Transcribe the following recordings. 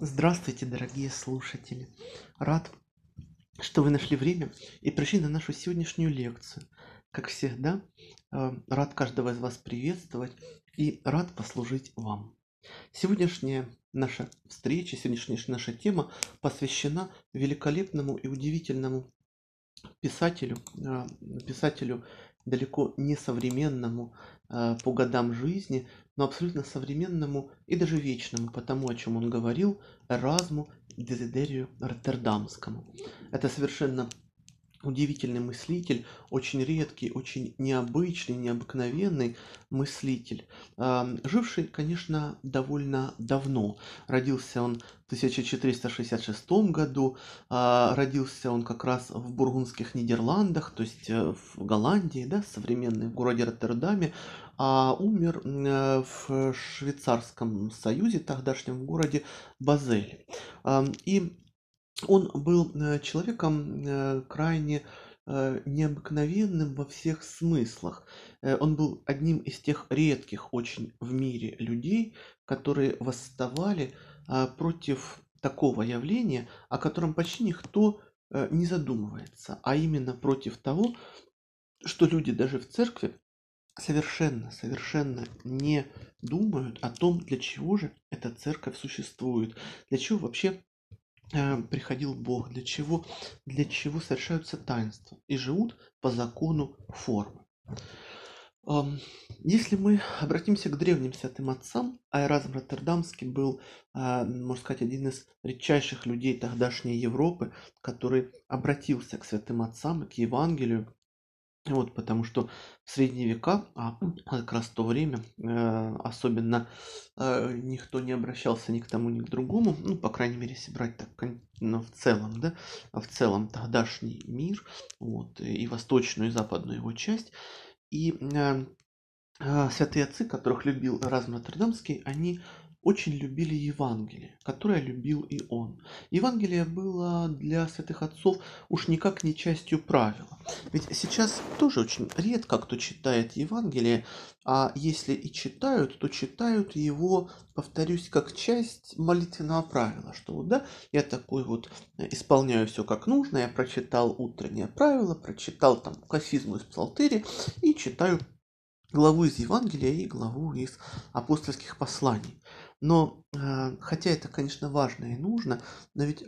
Здравствуйте, дорогие слушатели! Рад, что вы нашли время и пришли на нашу сегодняшнюю лекцию. Как всегда, э, рад каждого из вас приветствовать и рад послужить вам. Сегодняшняя наша встреча, сегодняшняя наша тема посвящена великолепному и удивительному писателю, э, писателю далеко не современному э, по годам жизни, но абсолютно современному и даже вечному, потому о чем он говорил, Эразму Дезидерию Роттердамскому. Это совершенно удивительный мыслитель, очень редкий, очень необычный, необыкновенный мыслитель, живший, конечно, довольно давно. Родился он в 1466 году, а, родился он как раз в Бургундских Нидерландах, то есть э, в Голландии, да, современной, в городе Роттердаме, а умер э, в Швейцарском Союзе, тогдашнем городе Базель. И он был э, человеком э, крайне необыкновенным во всех смыслах. Он был одним из тех редких очень в мире людей, которые восставали а, против такого явления, о котором почти никто не задумывается, а именно против того, что люди даже в церкви совершенно, совершенно не думают о том, для чего же эта церковь существует, для чего вообще Э, приходил Бог, для чего, для чего совершаются таинства и живут по закону формы. Если мы обратимся к древним святым отцам, Айразм Роттердамский был, а, можно сказать, один из редчайших людей тогдашней Европы, который обратился к святым отцам к Евангелию, вот, потому что в средние века, а как раз в то время, э, особенно э, никто не обращался ни к тому, ни к другому, ну, по крайней мере, если брать так ну, в целом, да, в целом тогдашний мир, вот, и восточную, и западную его часть, и э, э, святые отцы, которых любил Разм Роттердамский, они очень любили Евангелие, которое любил и он. Евангелие было для святых отцов уж никак не частью правила. Ведь сейчас тоже очень редко кто читает Евангелие, а если и читают, то читают его, повторюсь, как часть молитвенного правила, что вот, да, я такой вот исполняю все как нужно, я прочитал утреннее правило, прочитал там кафизму из псалтыри и читаю главу из Евангелия и главу из апостольских посланий. Но, э, хотя это, конечно, важно и нужно, но ведь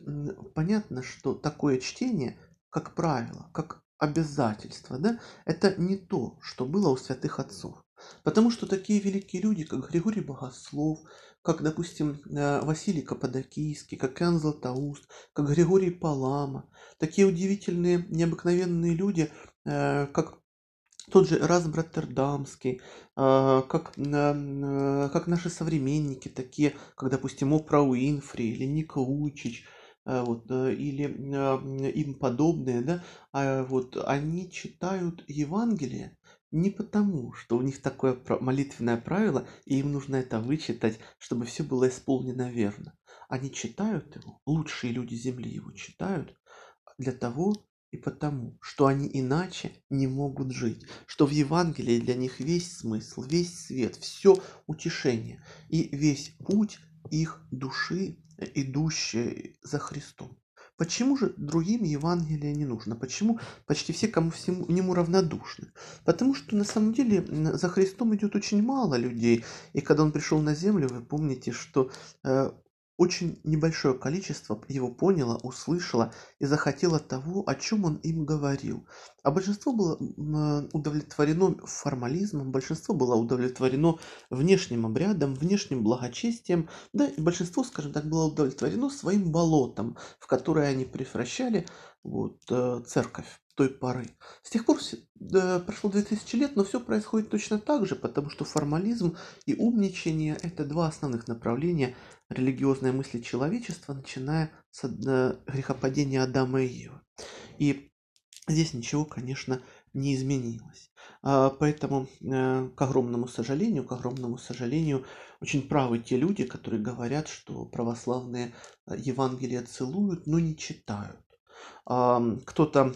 понятно, что такое чтение, как правило, как обязательство, да, это не то, что было у святых отцов. Потому что такие великие люди, как Григорий Богослов, как, допустим, э, Василий Каппадокийский, как Иоанн Златоуст, как Григорий Палама, такие удивительные, необыкновенные люди, э, как тот же Эразм Роттердамский, а, как, как наши современники, такие, как, допустим, Опра Уинфри или Ник Лучич, а, вот, э, или им подобные, да, а вот они читают Евангелие не потому, что у них такое молитвенное правило, и им нужно это вычитать, чтобы все было исполнено верно. Они читают его, лучшие люди Земли его читают для того, и потому, что они иначе не могут жить, что в Евангелии для них весь смысл, весь свет, все утешение и весь путь их души, идущей за Христом. Почему же другим Евангелие не нужно? Почему почти все кому всему нему равнодушны? Потому что на самом деле за Христом идет очень мало людей. И когда он пришел на землю, вы помните, что э, очень небольшое количество его поняло, услышало и захотело того, о чем он им говорил. А большинство было удовлетворено формализмом, большинство было удовлетворено внешним обрядом, внешним благочестием, да и большинство, скажем так, было удовлетворено своим болотом, в которое они превращали вот, э, церковь той поры. С тех пор да, прошло 2000 лет, но все происходит точно так же, потому что формализм и умничание – это два основных направления религиозной мысли человечества, начиная с э, грехопадения Адама и Евы. И здесь ничего, конечно, не изменилось. А, поэтому, э, к огромному сожалению, к огромному сожалению, очень правы те люди, которые говорят, что православные э, Евангелия целуют, но не читают. Кто-то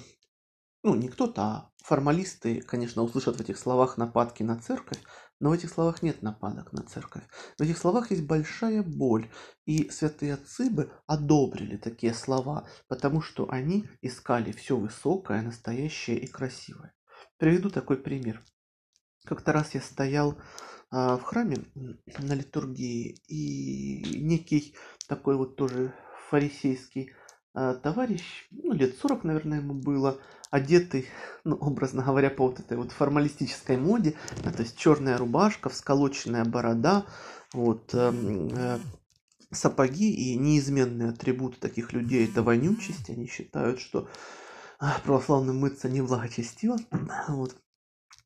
ну, не кто-то, а формалисты, конечно, услышат в этих словах нападки на церковь, Но в этих словах нет нападок на церковь. В этих словах есть большая боль. И святые отцы бы одобрили такие слова, потому что они искали все высокое, настоящее и красивое. Приведу такой пример. Как-то раз я стоял а, в храме на литургии, и некий такой вот тоже фарисейский товарищ, ну, лет 40, наверное, ему было, одетый, ну, образно говоря, по вот этой вот формалистической моде, то есть черная рубашка, всколоченная борода, вот, эм, э, сапоги и неизменный атрибут таких людей – это вонючесть. Они считают, что а, православным мыться не благочестиво. Вот.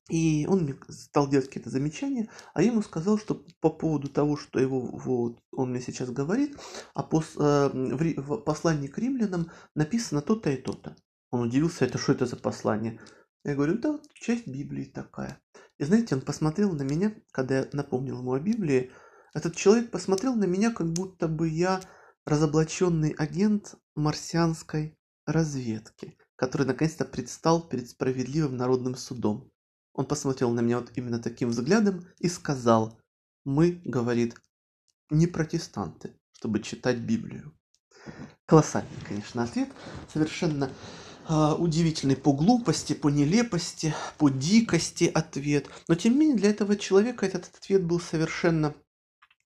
И он мне стал делать какие-то замечания, а я ему сказал, что по поводу того, что его, вот, он мне сейчас говорит, а пос, э, в, в послании к римлянам написано то-то и то-то. Он удивился, это что это за послание? Я говорю, да, часть Библии такая. И знаете, он посмотрел на меня, когда я напомнил ему о Библии, этот человек посмотрел на меня, как будто бы я разоблаченный агент марсианской разведки, который наконец-то предстал перед справедливым народным судом. Он посмотрел на меня вот именно таким взглядом и сказал, мы, говорит, не протестанты, чтобы читать Библию. Колоссальный, конечно, ответ. Совершенно э, удивительный по глупости, по нелепости, по дикости ответ. Но тем не менее для этого человека этот ответ был совершенно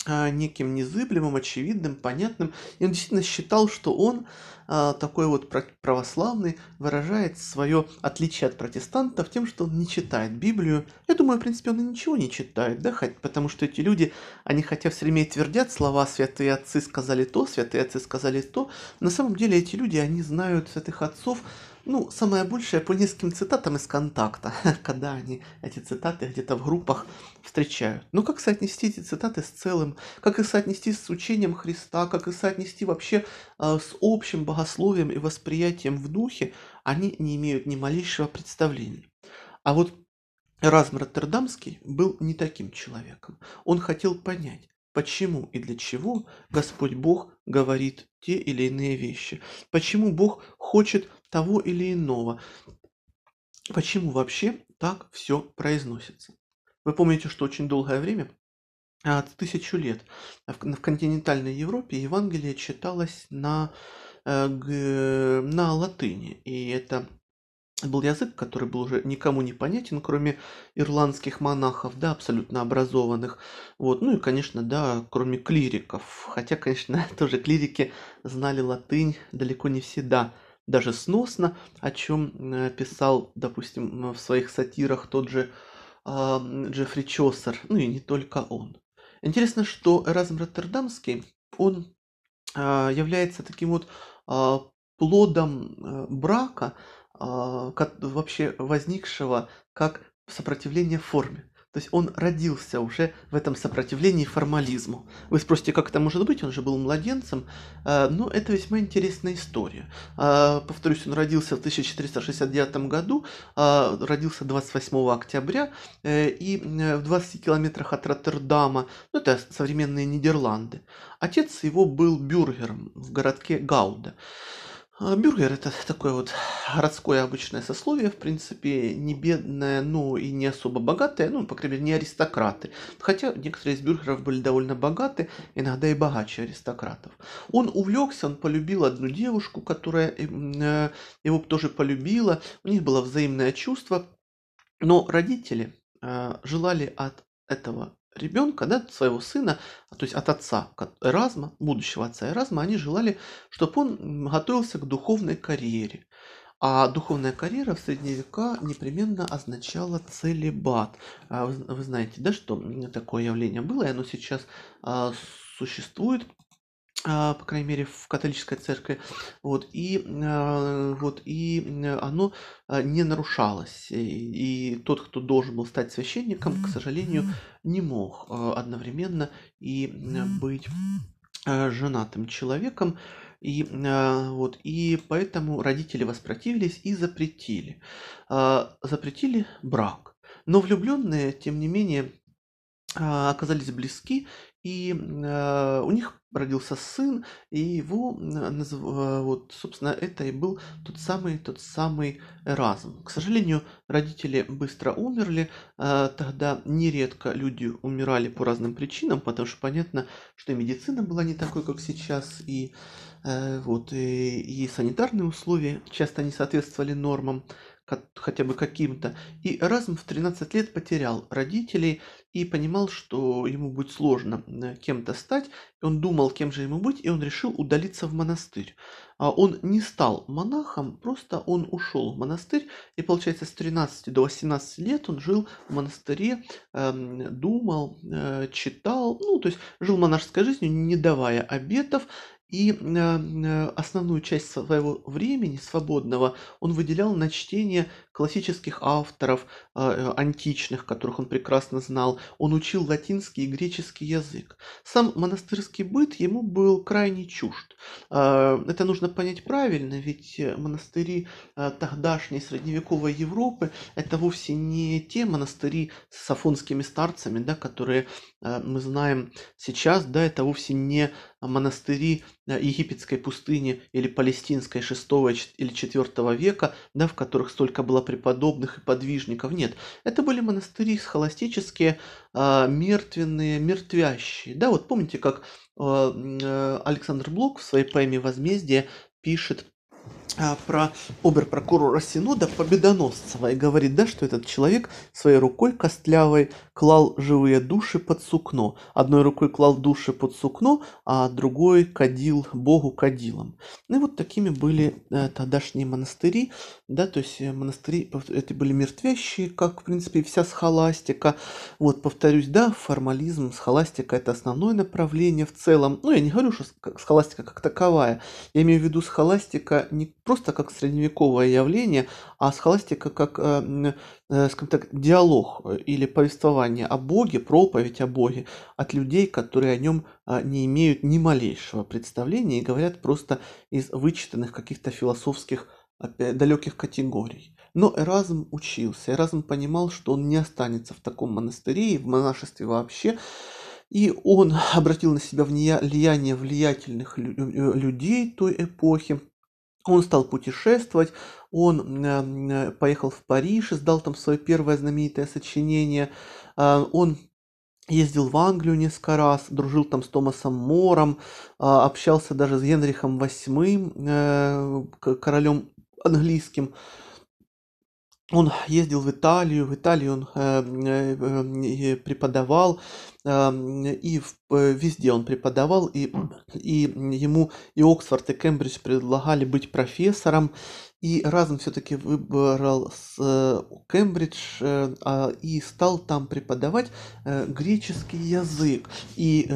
неким незыблемым, очевидным, понятным. И он действительно считал, что он а, такой вот православный выражает свое отличие от протестантов тем, что он не читает Библию. Я думаю, в принципе, он и ничего не читает, да, потому что эти люди, они хотя все время твердят слова «святые отцы сказали то», «святые отцы сказали то», на самом деле эти люди, они знают святых отцов ну, самое большее по нескольким цитатам из контакта, когда они эти цитаты где-то в группах встречают. Ну, как соотнести эти цитаты с целым, как их соотнести с учением Христа, как их соотнести вообще э, с общим богословием и восприятием в духе, они не имеют ни малейшего представления. А вот Разм Роттердамский был не таким человеком. Он хотел понять, почему и для чего Господь Бог говорит те или иные вещи. Почему Бог хочет того или иного. Почему вообще так все произносится? Вы помните, что очень долгое время, от тысячу лет, в континентальной Европе Евангелие читалось на, э, на латыни. И это был язык, который был уже никому не понятен, кроме ирландских монахов, да, абсолютно образованных. Вот. Ну и, конечно, да, кроме клириков. Хотя, конечно, тоже клирики знали латынь далеко не всегда даже сносно, о чем э, писал, допустим, в своих сатирах тот же э, Джеффри Чосер, ну и не только он. Интересно, что Эразм Роттердамский, он э, является таким вот э, плодом брака, вообще возникшего как сопротивление форме. То есть он родился уже в этом сопротивлении формализму. Вы спросите, как это может быть? Он же был младенцем. Э, но это весьма интересная история. Э, повторюсь, он родился в 1469 году, э, родился 28 октября, и в 20 километрах от Роттердама, ну это современные Нидерланды. Отец его был бюргером в городке Гауда. А, бюргер это такое вот городское обычное сословие, в принципе, не бедное, но и не особо богатое, ну, по крайней мере, не аристократы. Хотя некоторые из бюргеров были довольно богаты, иногда и богаче аристократов. Он увлекся, он полюбил одну девушку, которая э, его тоже полюбила, у них было взаимное чувство, но родители э, желали от этого ребенка, да, своего сына, то есть от отца Эразма, будущего отца Эразма, они желали, чтобы он готовился к духовной карьере. А духовная карьера в средние века непременно означала целебат. А вы, знаете, да, что такое явление было, и оно сейчас а, существует а, по крайней мере, в католической церкви, вот, и, а, вот, и оно а, не нарушалось. И, и тот, кто должен был стать священником, к сожалению, не мог одновременно и быть женатым человеком. И, вот, и поэтому родители воспротивились и запретили. Запретили брак. Но влюбленные, тем не менее, оказались близки и у них родился сын, и его, вот, собственно, это и был тот самый, тот самый Эразм. К сожалению, родители быстро умерли, тогда нередко люди умирали по разным причинам, потому что понятно, что и медицина была не такой, как сейчас, и вот, и, и санитарные условия часто не соответствовали нормам хотя бы каким-то. И Эразм в 13 лет потерял родителей и понимал, что ему будет сложно э, кем-то стать. Он думал, кем же ему быть, и он решил удалиться в монастырь. А он не стал монахом, просто он ушел в монастырь, и получается с 13 до 18 лет он жил в монастыре, эм, думал, э, читал, ну то есть жил монашеской жизнью, не давая обетов, и э, э, основную часть своего времени свободного он выделял на чтение классических авторов, э, античных, которых он прекрасно знал. Он учил латинский и греческий язык. Сам монастырский быт ему был крайне чужд. Это нужно понять правильно, ведь монастыри тогдашней средневековой Европы это вовсе не те монастыри с афонскими старцами, да, которые мы знаем сейчас, да, это вовсе не монастыри э, египетской пустыни или палестинской 6 или 4 века, да, в которых столько было преподобных и подвижников. Нет, это были монастыри схоластические, э, мертвенные, мертвящие. Да, вот помните, как э, Александр Блок в своей поэме «Возмездие» пишет а, про обер-прокурора Синода Победоносцева и говорит, да, что этот человек своей рукой костлявой клал живые души под сукно. Одной рукой клал души под сукно, а другой кадил Богу кадилом. Ну и вот такими были э, тогдашние монастыри, да, то есть э, монастыри это были мертвящие, как, в принципе, вся схоластика. Вот, повторюсь, да, формализм, схоластика это основное направление в целом. Ну, я не говорю, что схоластика как таковая. Я имею в виду схоластика не просто как средневековое явление, а схоластика как, э, э, скажем так, диалог э, или повествование о Боге, проповедь о Боге от людей, которые о нем не имеют ни малейшего представления и говорят просто из вычитанных каких-то философских далеких категорий. Но Эразм учился, Эразм понимал, что он не останется в таком монастыре и в монашестве вообще, и он обратил на себя влияние влиятельных людей той эпохи, он стал путешествовать, он э, поехал в Париж, издал там свое первое знаменитое сочинение, э, он ездил в Англию несколько раз, дружил там с Томасом Мором, э, общался даже с Генрихом VIII, королем английским. Он ездил в Италию, в Италии он преподавал, и э, везде он преподавал, и, и ему и Оксфорд, и Кембридж предлагали быть профессором, и разом все-таки выбрал с э, Кембридж э, а, и стал там преподавать греческий язык и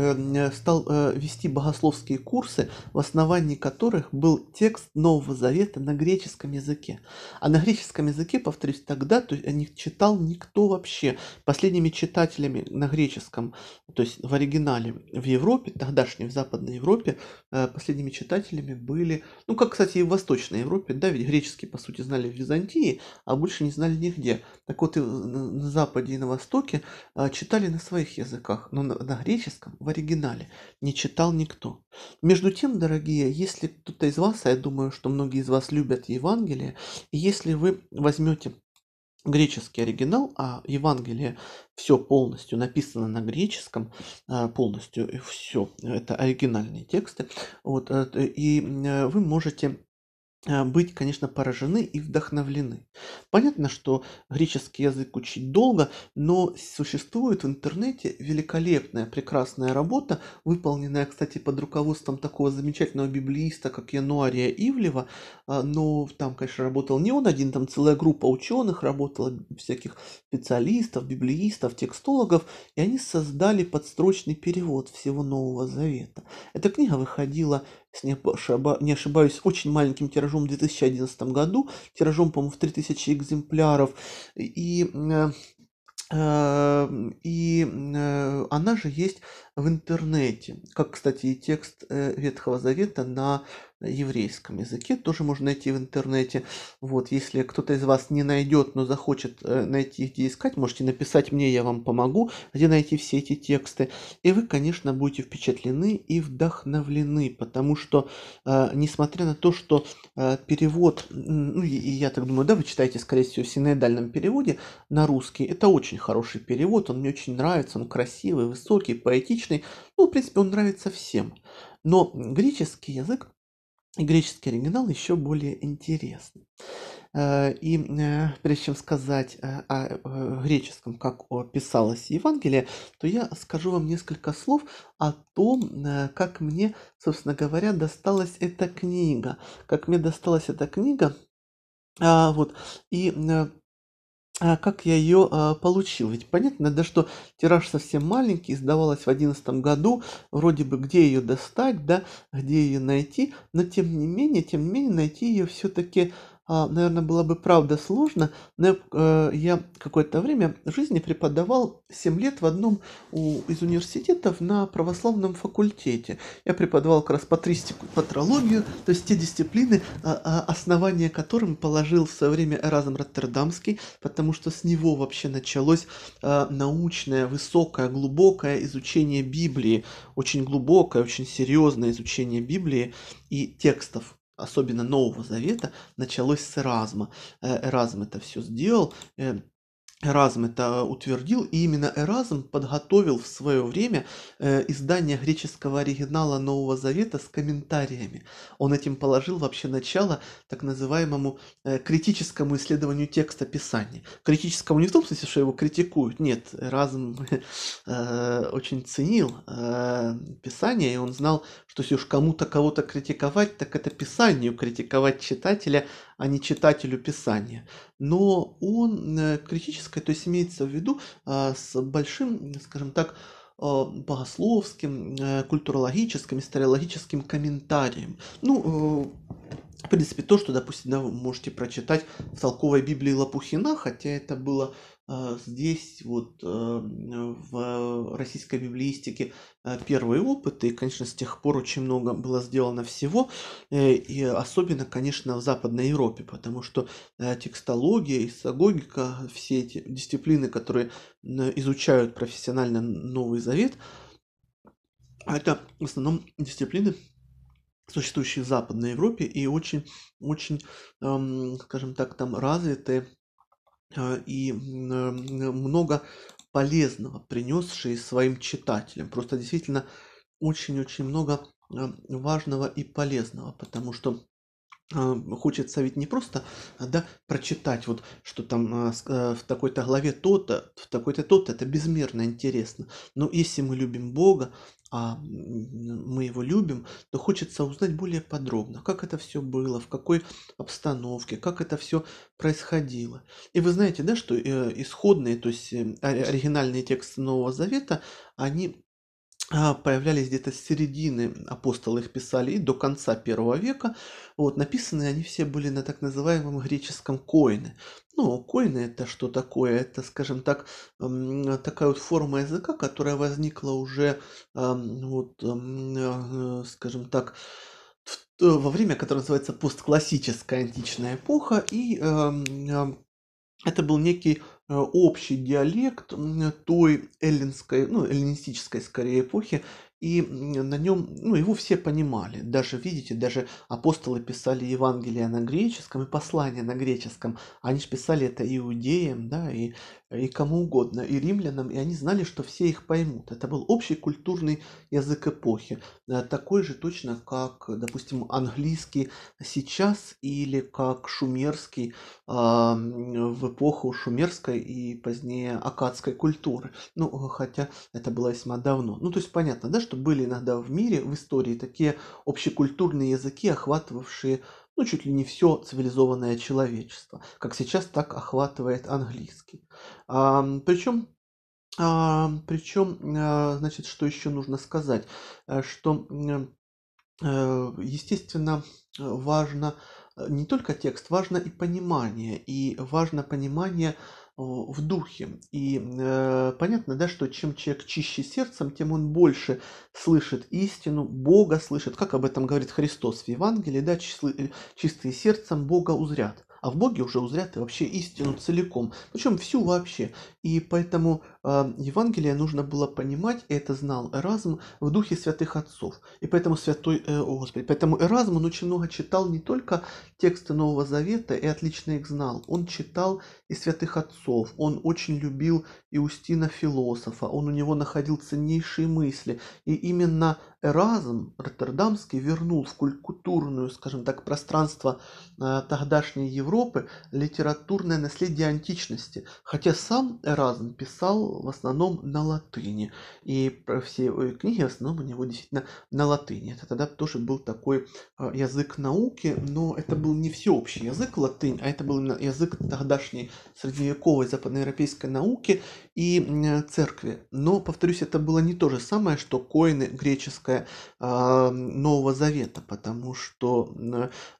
стал вести богословские курсы, в основании которых был текст Нового Завета на греческом языке. А на греческом языке, повторюсь, тогда то есть, не читал никто вообще. Последними читателями на греческом то есть в оригинале в Европе, тогдашней в Западной Европе, э, последними читателями были, ну как, кстати, и в Восточной Европе, да, ведь греческий, по сути, знали в Византии, а больше не знали нигде. Так вот и на Западе и на Востоке э, читали на своих языках, но на, греческом, в оригинале, не читал никто. Между тем, дорогие, если кто-то из вас, а я думаю, что многие из вас любят Евангелие, и если вы возьмете греческий оригинал, а Евангелие все полностью написано на греческом, а, полностью все, это оригинальные тексты, вот, э, и э, вы можете а, быть, конечно, поражены и вдохновлены. Понятно, что греческий язык учить долго, но существует в интернете великолепная, прекрасная работа, выполненная, кстати, под руководством такого замечательного библииста, как Януария Ивлева, а, но там, конечно, работал не он один, там целая группа ученых работала, всяких специалистов, библиистов, текстологов, и они создали подстрочный перевод всего Нового Завета. Эта книга выходила не ошибаюсь, очень маленьким тиражом в 2011 году, тиражом, по-моему, в 3000 экземпляров. И э, э, и э, она же есть в интернете. Как, кстати, и текст э, Ветхого Завета на еврейском языке тоже можно найти в интернете. Вот, если кто-то из вас не найдет, но захочет э, найти, где искать, можете написать мне, я вам помогу, где найти все эти тексты. И вы, конечно, будете впечатлены и вдохновлены, потому что, э, несмотря на то, что э, перевод, ну, и, я так думаю, да, вы читаете, скорее всего, в синоидальном переводе на русский, это очень хороший перевод, он мне очень нравится, он красивый, высокий, поэтичный, ну, в принципе, он нравится всем. Но греческий язык и греческий оригинал еще более интересный. Э, и э, прежде чем сказать э, о греческом, как писалось Евангелие, то я скажу вам несколько слов о том, как мне, собственно говоря, досталась эта книга. Как мне досталась эта книга. А, вот. И а как я ее а, получил? Ведь понятно, да, что тираж совсем маленький, издавалась в одиннадцатом году, вроде бы где ее достать, да, где ее найти, но тем не менее, тем не менее, найти ее все-таки а, наверное, было бы правда сложно, но э, я какое-то время жизни преподавал 7 лет в одном из университетов на православном факультете. Я преподавал как раз патристику, патрологию, то есть те дисциплины, а, а, основания которым положил в свое время Эразм Роттердамский, потому что с него вообще началось научное, высокое, глубокое изучение Библии, очень глубокое, очень серьезное изучение Библии и текстов особенно Нового Завета, началось с Эразма. Э, Эразм это все сделал, э, Эразм это утвердил, и именно Эразм подготовил в свое время э, издание греческого оригинала Нового Завета с комментариями. Он этим положил вообще начало так называемому э, критическому исследованию текста Писания. Критическому не в том смысле, что его критикуют, нет, Эразм э, очень ценил э, Писание, и он знал, что если уж кому-то кого-то критиковать, так это Писанию критиковать читателя, а не читателю Писания. Но он э, критическое, то есть имеется в виду а, с большим, скажем так, а, богословским, э, культурологическим, историологическим комментарием. Ну, э, в принципе, то, что, допустим, вы можете прочитать в толковой Библии Лопухина, хотя это было здесь вот э, в российской библиистике э, первые опыты, и, конечно, с тех пор очень много было сделано всего, э, и особенно, конечно, в Западной Европе, потому что текстология, исогогика, все эти дисциплины, которые изучают профессионально Новый Завет, это в основном дисциплины, существующие в Западной Европе и очень, очень, эм, скажем так, там развитые и много полезного принесшие своим читателям. Просто действительно очень-очень много а, важного и полезного, потому что хочется ведь не просто да, прочитать, вот, что там в такой-то главе то-то, в такой-то то-то, это безмерно интересно. Но если мы любим Бога, а мы его любим, то хочется узнать более подробно, как это все было, в какой обстановке, как это все происходило. И вы знаете, да, что э, исходные, то есть э, оригинальные тексты Нового Завета, они а, появлялись где-то с середины, апостолы их писали, и до конца первого века. Вот, написаны они все были на так называемом греческом коины. Ну, коины это что такое? Это, скажем так, такая вот форма языка, которая возникла уже, вот, э, скажем так, во время, которое называется постклассическая античная эпоха, и это был некий Э, общий диалект той эллинской, ну, эллинистической скорее эпохи, и на нем, ну, его все понимали. Даже, видите, даже апостолы писали Евангелие на греческом и послания на греческом. Они же писали это иудеям, да, и, и кому угодно, и римлянам, и они знали, что все их поймут. Это был общий культурный язык эпохи. Э, такой же точно, как, допустим, английский сейчас или как шумерский в эпоху шумерской и позднее акадской культуры. Ну, хотя это было весьма давно. Ну, то есть понятно, да, что были иногда в мире, в истории такие общекультурные языки, охватывавшие ну, чуть ли не все цивилизованное человечество, как сейчас так охватывает английский. А, причем а, причем, а, значит, что еще нужно сказать, э, что, э, естественно, важно э, не только текст, важно и понимание, и важно понимание в духе. И э, понятно, да, что чем человек чище сердцем, тем он больше слышит истину, Бога слышит, как об этом говорит Христос в Евангелии, да, чистые сердцем Бога узрят а в Боге уже узрят и вообще истину целиком, причем всю вообще. И поэтому э, Евангелие нужно было понимать, и это знал Эразм в духе святых отцов. И поэтому святой, э, о, Господи, поэтому Эразм, он очень много читал не только тексты Нового Завета и отлично их знал, он читал и святых отцов, он очень любил Иустина философа, он у него находил ценнейшие мысли. И именно Эразм Роттердамский вернул в культурную, скажем так, пространство э, тогдашней Европы литературное наследие античности. Хотя сам Эразм писал в основном на латыни. И все книги в основном у него действительно на латыни. Это тогда тоже был такой э, язык науки, но это был не всеобщий язык латынь, а это был язык тогдашней средневековой западноевропейской науки и церкви. Но, повторюсь, это было не то же самое, что коины греческое э, Нового Завета, потому что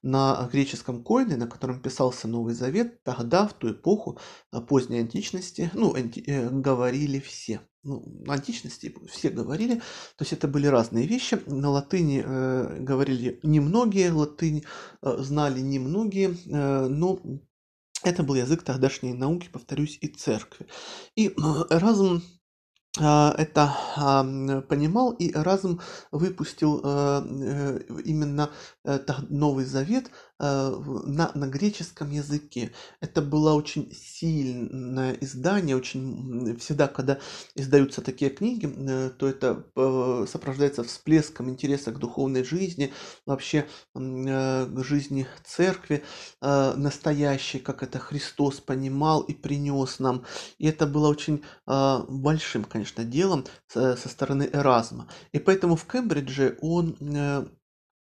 на греческом коине, на котором писался Новый Завет, тогда, в ту эпоху а, поздней античности, ну, анти, э, говорили все ну, античности все говорили, то есть это были разные вещи. На латыни э, говорили немногие, латынь э, знали немногие, э, но это был язык тогдашней науки, повторюсь, и церкви. И разум а, это понимал, и разум выпустил э, э, именно э, Новый Завет на, на греческом языке. Это было очень сильное издание, очень всегда, когда издаются такие книги, то это сопровождается всплеском интереса к духовной жизни, вообще к жизни церкви настоящей, как это Христос понимал и принес нам. И это было очень большим, конечно, делом со стороны Эразма. И поэтому в Кембридже он э,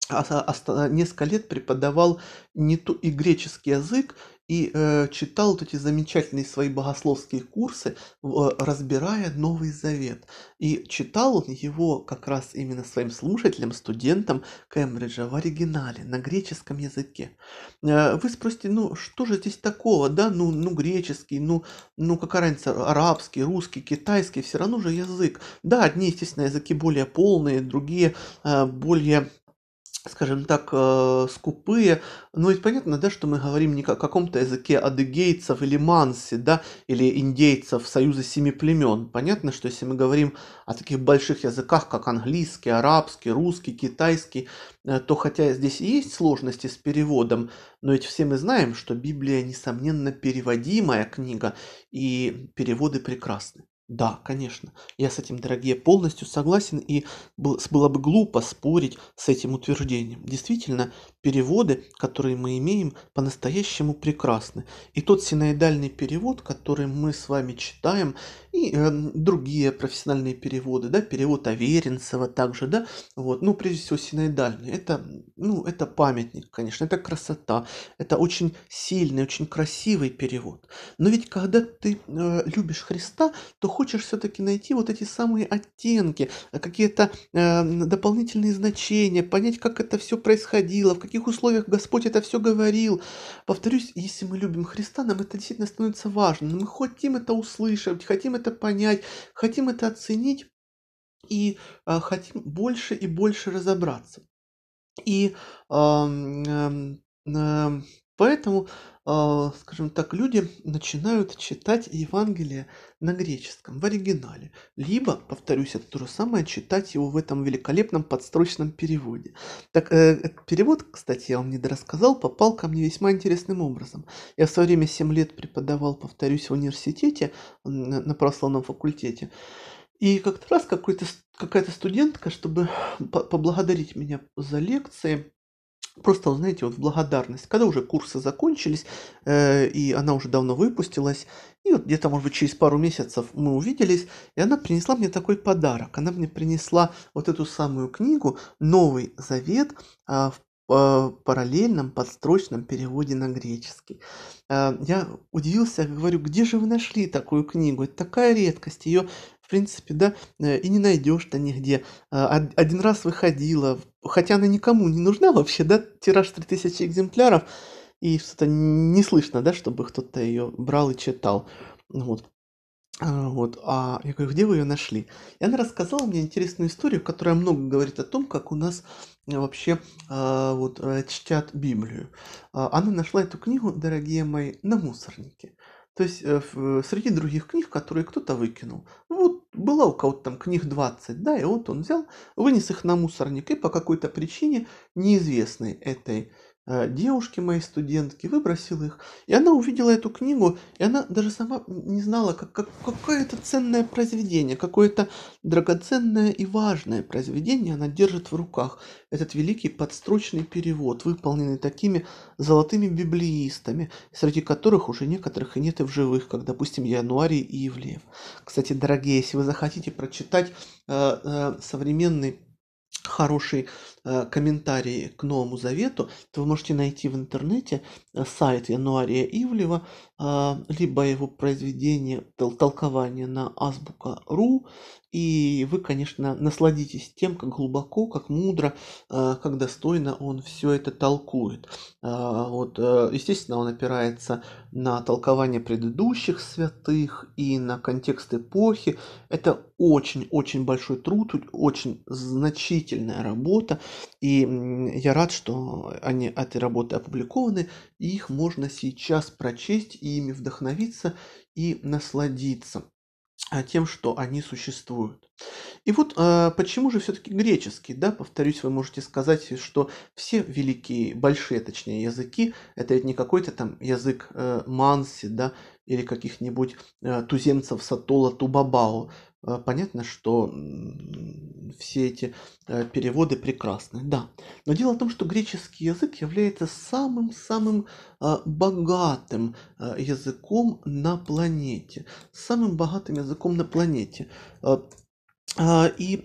несколько лет преподавал не то и греческий язык, и э, читал вот эти замечательные свои богословские курсы, э, разбирая Новый Завет. И читал его как раз именно своим слушателям, студентам Кембриджа в оригинале, на греческом языке. Э, вы спросите, ну что же здесь такого, да, ну, ну греческий, ну, ну какая разница, арабский, русский, китайский, все равно же язык. Да, одни, естественно, языки более полные, другие э, более скажем так, э, скупые. Но ведь понятно, да, что мы говорим не о каком-то языке адыгейцев или манси, да, или индейцев Союза Семи Племен. Понятно, что если мы говорим о таких больших языках, как английский, арабский, русский, китайский, э, то хотя здесь и есть сложности с переводом, но ведь все мы знаем, что Библия, несомненно, переводимая книга, и переводы прекрасны. Да, конечно. Я с этим, дорогие, полностью согласен, и было бы глупо спорить с этим утверждением. Действительно, переводы, которые мы имеем, по-настоящему прекрасны. И тот синоидальный перевод, который мы с вами читаем, и э, другие профессиональные переводы, да, перевод Аверинцева также, да, вот, ну, прежде всего, синоидальный, это, ну, это памятник, конечно, это красота, это очень сильный, очень красивый перевод. Но ведь, когда ты э, любишь Христа, то хочешь все-таки найти вот эти самые оттенки, какие-то э, дополнительные значения, понять, как это все происходило, в каких условиях Господь это все говорил. Повторюсь, если мы любим Христа, нам это действительно становится важно, мы хотим это услышать, хотим это понять, хотим это оценить и э, хотим больше и больше разобраться. И э, э, поэтому, э, скажем так, люди начинают читать Евангелие на греческом, в оригинале. Либо, повторюсь, это то же самое, читать его в этом великолепном подстрочном переводе. Так, э, перевод, кстати, я вам не рассказал, попал ко мне весьма интересным образом. Я в свое время 7 лет преподавал, повторюсь, в университете, на православном факультете. И как-то раз какой-то, какая-то студентка, чтобы поблагодарить меня за лекции, Просто, знаете, вот в благодарность, когда уже курсы закончились, э, и она уже давно выпустилась, и вот где-то, может быть, через пару месяцев мы увиделись, и она принесла мне такой подарок. Она мне принесла вот эту самую книгу «Новый Завет» э, в параллельном подстрочном переводе на греческий. Э, я удивился, говорю, где же вы нашли такую книгу? Это такая редкость, ее в принципе, да, э, и не найдешь-то нигде. А, один раз выходила, хотя она никому не нужна вообще, да, тираж 3000 экземпляров, и что-то не слышно, да, чтобы кто-то ее брал и читал. Вот. А, вот, а я говорю, где вы ее нашли? И она рассказала мне интересную историю, которая много говорит о том, как у нас э, вообще а, вот э, чтят Библию. Она нашла эту книгу, дорогие мои, на мусорнике. То есть э, среди других книг, которые кто-то выкинул. Вот была у кого-то там книг 20, да, и вот он взял, вынес их на мусорник, и по какой-то причине, неизвестной этой Э, девушки моей студентки, выбросила их. И она увидела эту книгу, и она даже сама не знала, как, как, какое это ценное произведение, какое-то драгоценное и важное произведение она держит в руках. Этот великий подстрочный перевод, выполненный такими золотыми библеистами, среди которых уже некоторых и нет и в живых, как, допустим, Януарий и Ивлеев. Кстати, дорогие, если вы захотите прочитать э, э, современный хороший э, комментарий к Новому Завету, то вы можете найти в интернете э, сайт Януария Ивлева, э, либо его произведение, тол- толкование на азбука.ру, и вы, конечно, насладитесь тем, как глубоко, как мудро, как достойно он все это толкует. Вот, естественно, он опирается на толкование предыдущих святых и на контекст эпохи. Это очень-очень большой труд, очень значительная работа. И я рад, что они этой работы опубликованы, и их можно сейчас прочесть и ими вдохновиться и насладиться. А, тем, что они существуют. И вот э, почему же все-таки греческий, да, повторюсь, вы можете сказать, что все великие, большие, точнее, языки, это ведь не какой-то там язык э, манси, да, или каких-нибудь э, туземцев Сатола Тубабао. Э, понятно, что все эти э, переводы прекрасны, да. Но дело в том, что греческий язык является самым-самым богатым языком на планете. Самым богатым языком на планете. И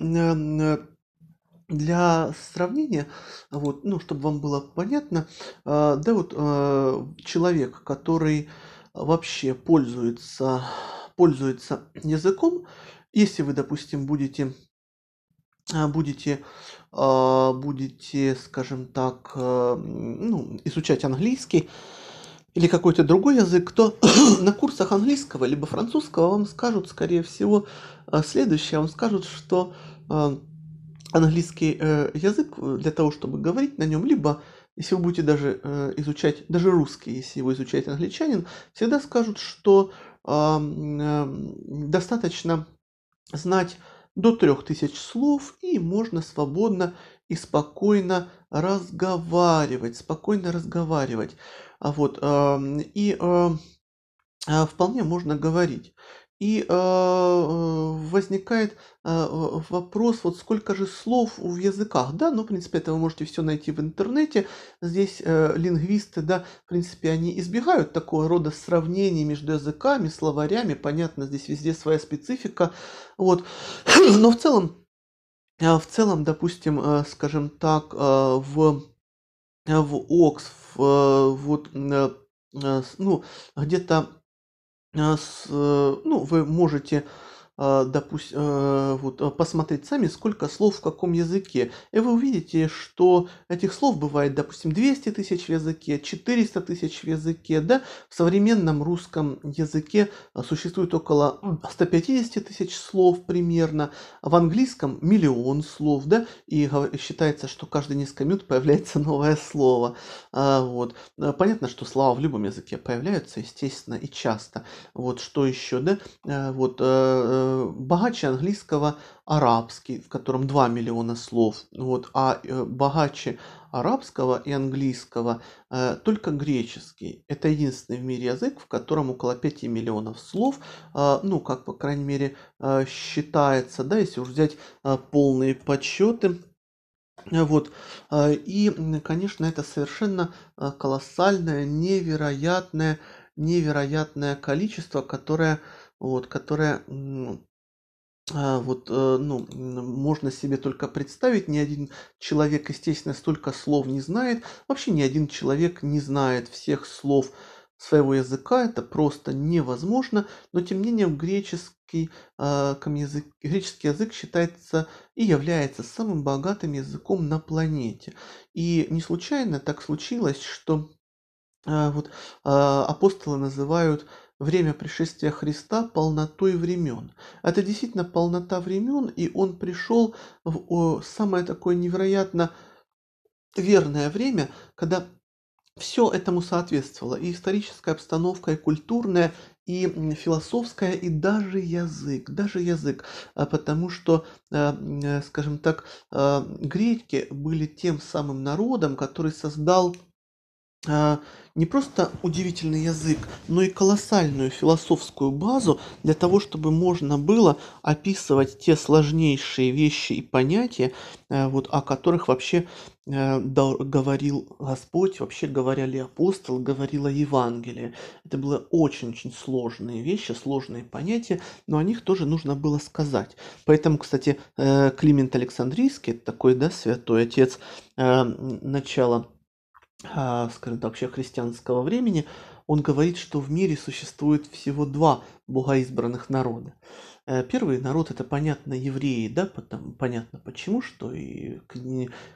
для сравнения, вот, ну, чтобы вам было понятно, да, вот человек, который вообще пользуется, пользуется языком, если вы, допустим, будете а, будете, а, будете, скажем так, а, ну, изучать английский или какой-то другой язык, то на курсах английского либо французского вам скажут, скорее всего, следующее. Вам скажут, что английский э, язык для того, чтобы говорить на нем, либо если вы будете даже э, изучать, даже русский, если его изучает англичанин, всегда скажут, что достаточно знать до трех тысяч слов, и можно свободно и спокойно разговаривать, спокойно разговаривать. А вот, и а, вполне можно говорить. И э, возникает э, вопрос, вот сколько же слов в языках, да, ну, в принципе, это вы можете все найти в интернете. Здесь э, лингвисты, да, в принципе, они избегают такого рода сравнений между языками, словарями, понятно, здесь везде своя специфика, вот. Но в целом, в целом, допустим, скажем так, в, в Окс, в, вот, ну, где-то с, э, ну, вы можете допустим, э, вот, а, посмотреть сами, сколько слов в каком языке. И вы увидите, что этих слов бывает, допустим, 200 тысяч в языке, 400 тысяч в языке. Да? В современном русском языке существует около 150 тысяч слов примерно. В английском миллион слов. Да? И считается, что каждые несколько минут появляется новое слово. Вот. Понятно, что слова в любом языке появляются, естественно, и часто. Вот что еще, да? Вот э, богаче английского арабский, в котором 2 миллиона слов, вот, а э, богаче арабского и английского э, только греческий. Это единственный в мире язык, в котором около 5 миллионов слов, э, ну, как, по крайней мере, э, считается, да, если уж взять э, полные подсчеты, вот. Э, и, конечно, это совершенно э, колоссальное, невероятное, невероятное количество, которое вот, которая а, вот, э, ну, можно себе только представить, ни один человек, естественно, столько слов не знает. Вообще ни один человек не знает всех слов своего языка, это просто невозможно, но тем не менее греческий, э, язык, греческий язык считается и является самым богатым языком на планете. И не случайно так случилось, что а, вот а, апостолы называют время пришествия Христа полнотой времен. Это действительно полнота времен, и он пришел в самое такое невероятно верное время, когда все этому соответствовало. И историческая обстановка, и культурная, и философская, и даже язык. Даже язык. А потому что, э, э, скажем так, э, греки были тем самым народом, который создал а, не просто удивительный язык, но и колоссальную философскую базу для того, чтобы можно было описывать те сложнейшие вещи и понятия, э, вот, о которых вообще э, говорил Господь, вообще говорили апостол, говорила Евангелие. Это были очень-очень сложные вещи, сложные понятия, но о них тоже нужно было сказать. Поэтому, кстати, э, Климент Александрийский, такой, да, святой отец начала скажем так, вообще христианского времени, он говорит, что в мире существует всего два богоизбранных народа. Э, первый народ это понятно евреи, да, потом, понятно почему, что и к,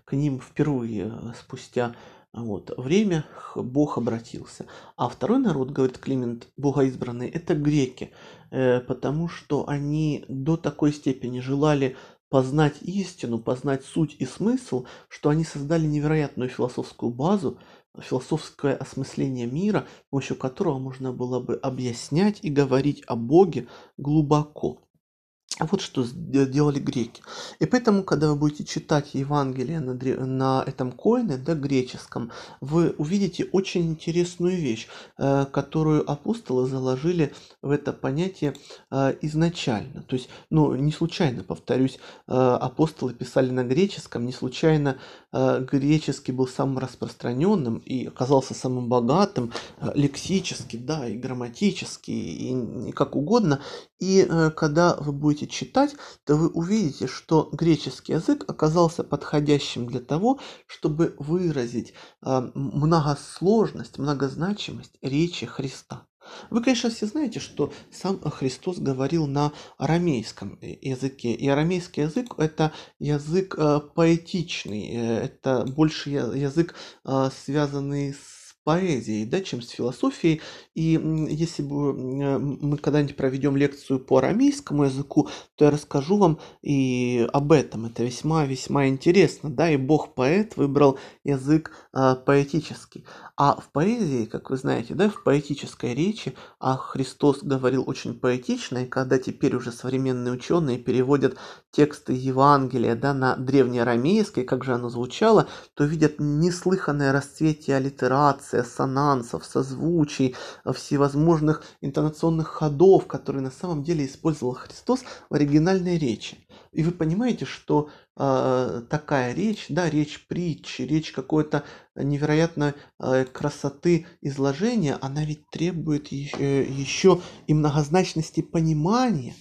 к ним впервые э, спустя вот, время Бог обратился. А второй народ, говорит Климент, богоизбранный, это греки, э, потому что они до такой степени желали познать истину, познать суть и смысл, что они создали невероятную философскую базу, философское осмысление мира, с помощью которого можно было бы объяснять и говорить о Боге глубоко. Вот что делали греки. И поэтому, когда вы будете читать Евангелие на, на этом коине, да, греческом, вы увидите очень интересную вещь, э, которую апостолы заложили в это понятие э, изначально. То есть, ну, не случайно, повторюсь, э, апостолы писали на греческом, не случайно греческий был самым распространенным и оказался самым богатым лексически, да, и грамматически, и, и как угодно. И когда вы будете читать, то вы увидите, что греческий язык оказался подходящим для того, чтобы выразить э, многосложность, многозначимость речи Христа. Вы, конечно, все знаете, что сам Христос говорил на арамейском языке. И арамейский язык – это язык э, поэтичный, э, это больше язык, э, связанный с поэзией, да, чем с философией. И если бы мы когда-нибудь проведем лекцию по арамейскому языку, то я расскажу вам и об этом. Это весьма-весьма интересно, да, и Бог-поэт выбрал язык э, поэтический. А в поэзии, как вы знаете, да, в поэтической речи, а Христос говорил очень поэтично, и когда теперь уже современные ученые переводят тексты Евангелия, да, на древнеарамейский, как же оно звучало, то видят неслыханное расцветие аллитерации, интонации, ассонансов, созвучий, э, всевозможных интонационных ходов, которые на самом деле использовал Христос в оригинальной речи. И вы понимаете, что э, такая речь, да, речь притчи, речь какой-то невероятной э, красоты изложения, она ведь требует э, еще и многозначности понимания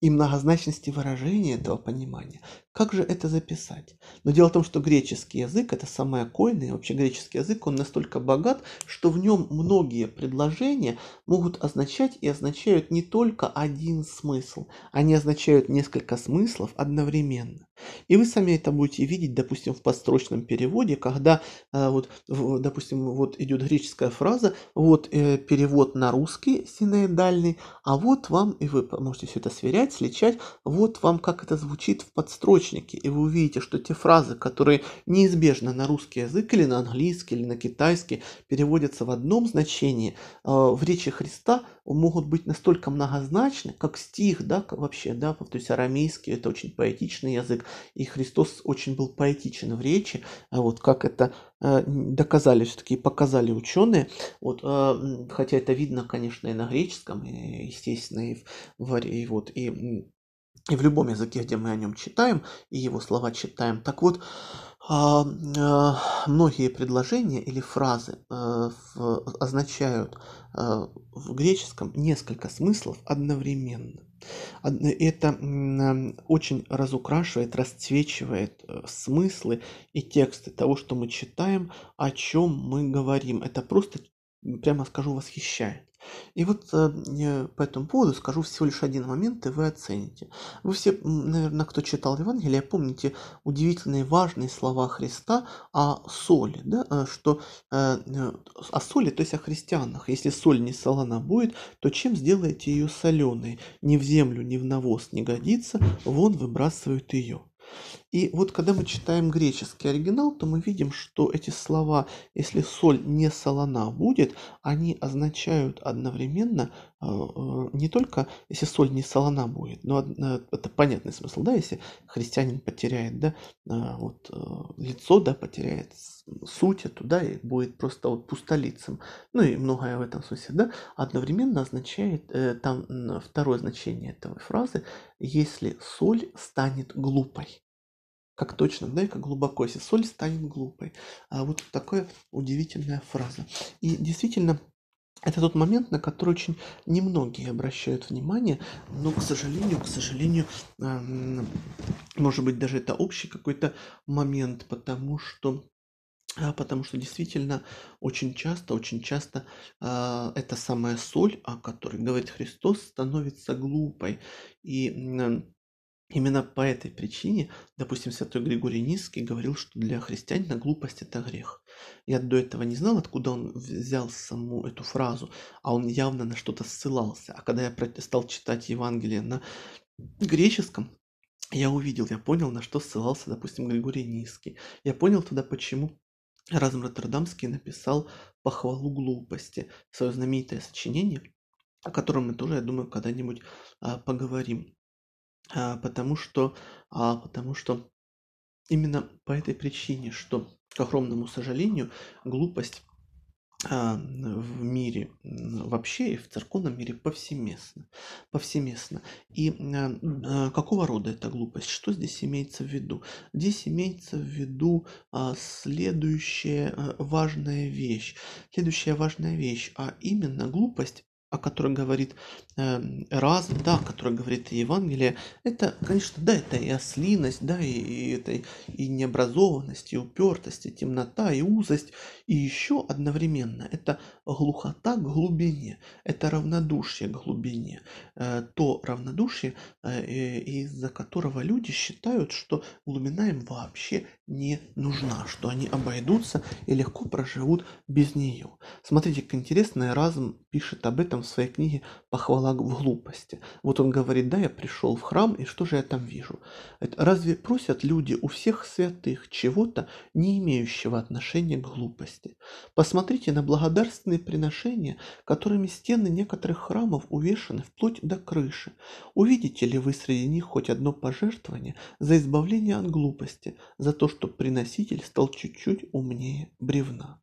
и многозначности выражения этого понимания. Как же это записать? Но дело в том, что греческий язык, это самое койное, вообще греческий язык, он настолько богат, что в нем многие предложения могут означать и означают не только один смысл, они означают несколько смыслов одновременно. И вы сами это будете видеть, допустим, в подстрочном переводе, когда, э, вот, допустим, вот идет греческая фраза, вот э, перевод на русский синоидальный, а вот вам, и вы можете все это сверять, сличать, вот вам как это звучит в подстрочном источники, и вы увидите, что те фразы, которые неизбежно на русский язык или на английский или на китайский переводятся в одном значении, э, в речи Христа могут быть настолько многозначны, как стих, да, вообще, да, то есть арамейский это очень поэтичный язык, и Христос очень был поэтичен в речи, а вот как это э, доказали все-таки, показали ученые, вот, э, хотя это видно, конечно, и на греческом, и, естественно, и в, и вот, и и в любом языке, где мы о нем читаем, и его слова читаем. Так вот, а, а, многие предложения или фразы означают в греческом несколько смыслов одновременно. Это очень разукрашивает, расцвечивает э, смыслы и тексты того, что мы читаем, о чем мы говорим. Это просто прямо скажу, восхищает. И вот э, по этому поводу скажу всего лишь один момент, и вы оцените. Вы все, наверное, кто читал Евангелие, помните удивительные важные слова Христа о соли, да, э, что э, о соли, то есть о христианах. Если соль не солона будет, то чем сделаете ее соленой? Ни в землю, ни в навоз не годится, вон выбрасывают ее. И вот когда мы читаем греческий оригинал, то мы видим, что эти слова, если соль не солона будет, они означают одновременно э, э, не только, если соль не солона будет, но э, это понятный смысл, да, если христианин потеряет, да, вот лицо, да, потеряет суть эту, да, и будет просто вот пустолицем, ну и многое в этом смысле, да, одновременно означает, там второе значение этой фразы, если соль станет глупой как точно, да, и как глубоко, если соль станет глупой. А вот такая удивительная фраза. И действительно, это тот момент, на который очень немногие обращают внимание, но, к сожалению, к сожалению, может быть, даже это общий какой-то момент, потому что а, потому что действительно очень часто, очень часто э, эта самая соль, о которой говорит Христос, становится глупой. И Именно по этой причине, допустим, святой Григорий Низкий говорил, что для христианина глупость – это грех. Я до этого не знал, откуда он взял саму эту фразу, а он явно на что-то ссылался. А когда я стал читать Евангелие на греческом, я увидел, я понял, на что ссылался, допустим, Григорий Низкий. Я понял тогда, почему Разум Роттердамский написал «Похвалу глупости», свое знаменитое сочинение, о котором мы тоже, я думаю, когда-нибудь а, поговорим. А, потому что, а, потому что именно по этой причине, что, к огромному сожалению, глупость а, в мире вообще и в церковном мире повсеместно. повсеместно. И а, какого рода эта глупость? Что здесь имеется в виду? Здесь имеется в виду а, следующая важная вещь. Следующая важная вещь, а именно глупость о которой говорит э, разум, да, о которой говорит Евангелие, это, конечно, да, это и ослиность, да, и, и это и необразованность, и упертость, и темнота, и узость, и еще одновременно это глухота к глубине, это равнодушие к глубине, э, то равнодушие, э, из-за которого люди считают, что глубина им вообще не нужна, что они обойдутся и легко проживут без нее. Смотрите, как интересно, разум пишет об этом в своей книге «Похвала в глупости». Вот он говорит, да, я пришел в храм, и что же я там вижу? Разве просят люди у всех святых чего-то, не имеющего отношения к глупости? Посмотрите на благодарственные приношения, которыми стены некоторых храмов увешаны вплоть до крыши. Увидите ли вы среди них хоть одно пожертвование за избавление от глупости, за то, что приноситель стал чуть-чуть умнее бревна?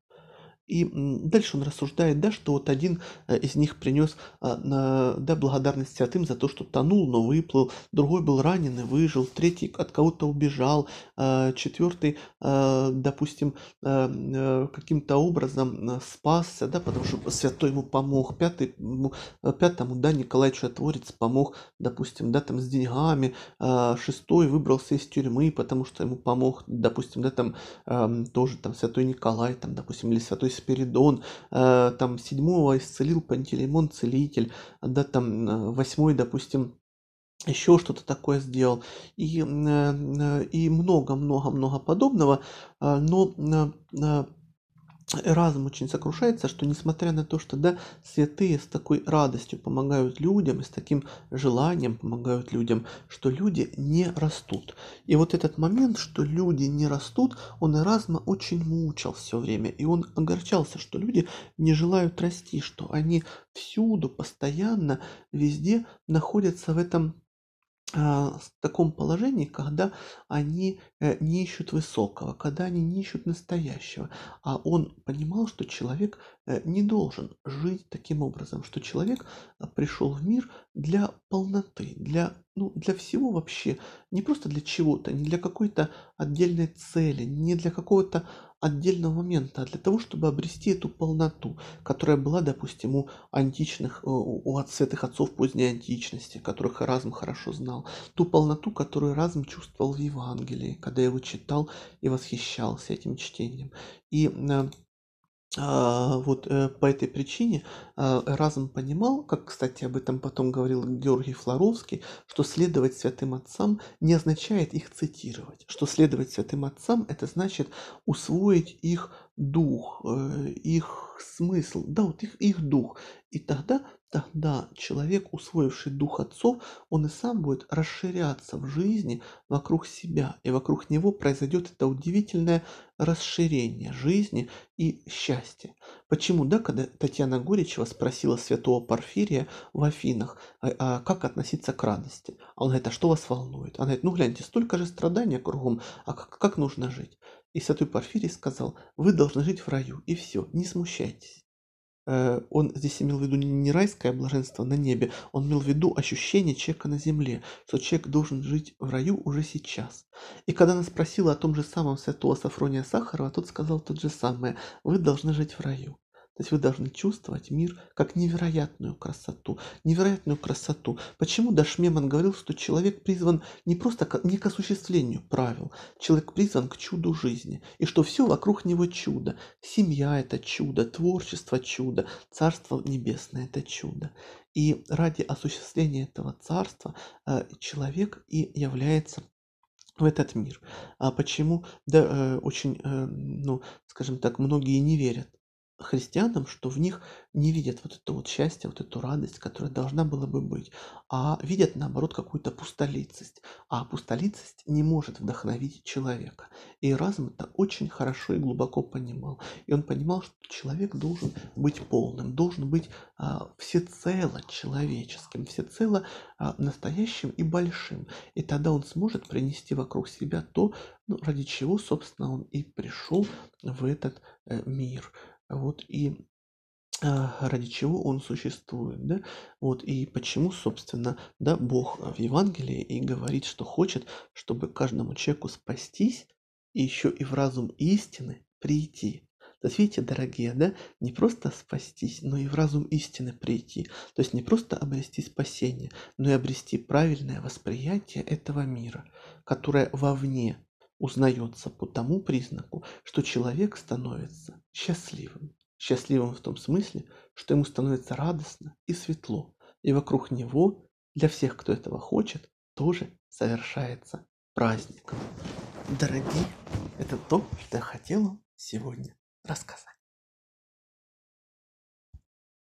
И дальше он рассуждает, да, что вот один э, из них принес а, да, благодарность святым за то, что тонул, но выплыл, другой был ранен и выжил, третий от кого-то убежал, а, четвертый, а, допустим, каким-то образом спасся, да, потому что святой ему помог, пятый, пятому, да, Николай Чудотворец помог, допустим, да, там с деньгами, шестой выбрался из тюрьмы, потому что ему помог, допустим, да, там тоже там святой Николай, там, допустим, или святой Спиридон, э, там седьмого исцелил Пантелеймон Целитель, да, там э, восьмой, допустим, еще что-то такое сделал. И э, и много-много-много подобного, но разум очень сокрушается, что несмотря на то, что да, святые с такой радостью помогают людям и с таким желанием помогают людям, что люди не растут. И вот этот момент, что люди не растут, он Эразма очень мучил все время. И он огорчался, что люди не желают расти, что они всюду, постоянно, везде находятся в этом в таком положении, когда они э, не ищут высокого, когда они не ищут настоящего. А он понимал, что человек э, не должен жить таким образом, что человек а, пришел в мир для полноты, для, ну, для всего вообще, не просто для чего-то, не для какой-то отдельной цели, не для какого-то отдельного момента, а для того, чтобы обрести эту полноту, которая была, допустим, у античных, э, у святых отцов поздней античности, которых разум хорошо знал, ту полноту, которую разум чувствовал в Евангелии, когда его читал и восхищался этим чтением. И э, вот э, по этой причине а, Эразм понимал, как, кстати, об этом потом говорил Георгий Флоровский, что следовать святым отцам не означает их цитировать. Что следовать святым отцам – это значит усвоить их дух, э, их смысл, да, вот их, их дух. И тогда тогда человек, усвоивший дух отцов, он и сам будет расширяться в жизни вокруг себя, и вокруг него произойдет это удивительное расширение жизни и счастья. Почему, да, когда Татьяна Горичева спросила святого Порфирия в Афинах, а, а как относиться к радости? А он говорит, а что вас волнует? Она говорит, ну гляньте, столько же страдания кругом, а как, как нужно жить? И святой Порфирий сказал, вы должны жить в раю, и все, не смущайтесь. Э, он здесь имел в виду не райское блаженство на небе, он имел в виду ощущение человека на земле, что человек должен жить в раю уже сейчас. И когда она спросила о том же самом святого Сафрония Сахарова, тот сказал то же самое, вы должны жить в раю. То есть вы должны чувствовать мир как невероятную красоту. Невероятную красоту. Почему Дашмеман говорил, что человек призван не просто к, не к осуществлению правил, человек призван к чуду жизни. И что все вокруг него чудо. Семья – это чудо, творчество – чудо, Царство Небесное – это чудо. И ради осуществления этого царства э, человек и является в этот мир. А почему? Да, э, очень, э, ну, скажем так, многие не верят христианам, что в них не видят вот это вот счастье, вот эту радость, которая должна была бы быть, а видят, наоборот, какую-то пустолицость. А пустолицость не может вдохновить человека. И разум это очень хорошо и глубоко понимал. И он понимал, что человек должен быть полным, должен быть а, всецело человеческим, всецело а, настоящим и большим. И тогда он сможет принести вокруг себя то, ну, ради чего, собственно, он и пришел в этот э, мир. Вот и а, ради чего он существует, да, вот и почему, собственно, да, Бог в Евангелии и говорит, что хочет, чтобы каждому человеку спастись и еще и в разум истины прийти. То есть, видите, дорогие, да, не просто спастись, но и в разум истины прийти. То есть не просто обрести спасение, но и обрести правильное восприятие этого мира, которое вовне узнается по тому признаку, что человек становится счастливым. Счастливым в том смысле, что ему становится радостно и светло, и вокруг него, для всех, кто этого хочет, тоже совершается праздник. Дорогие, это то, что я хотел вам сегодня рассказать.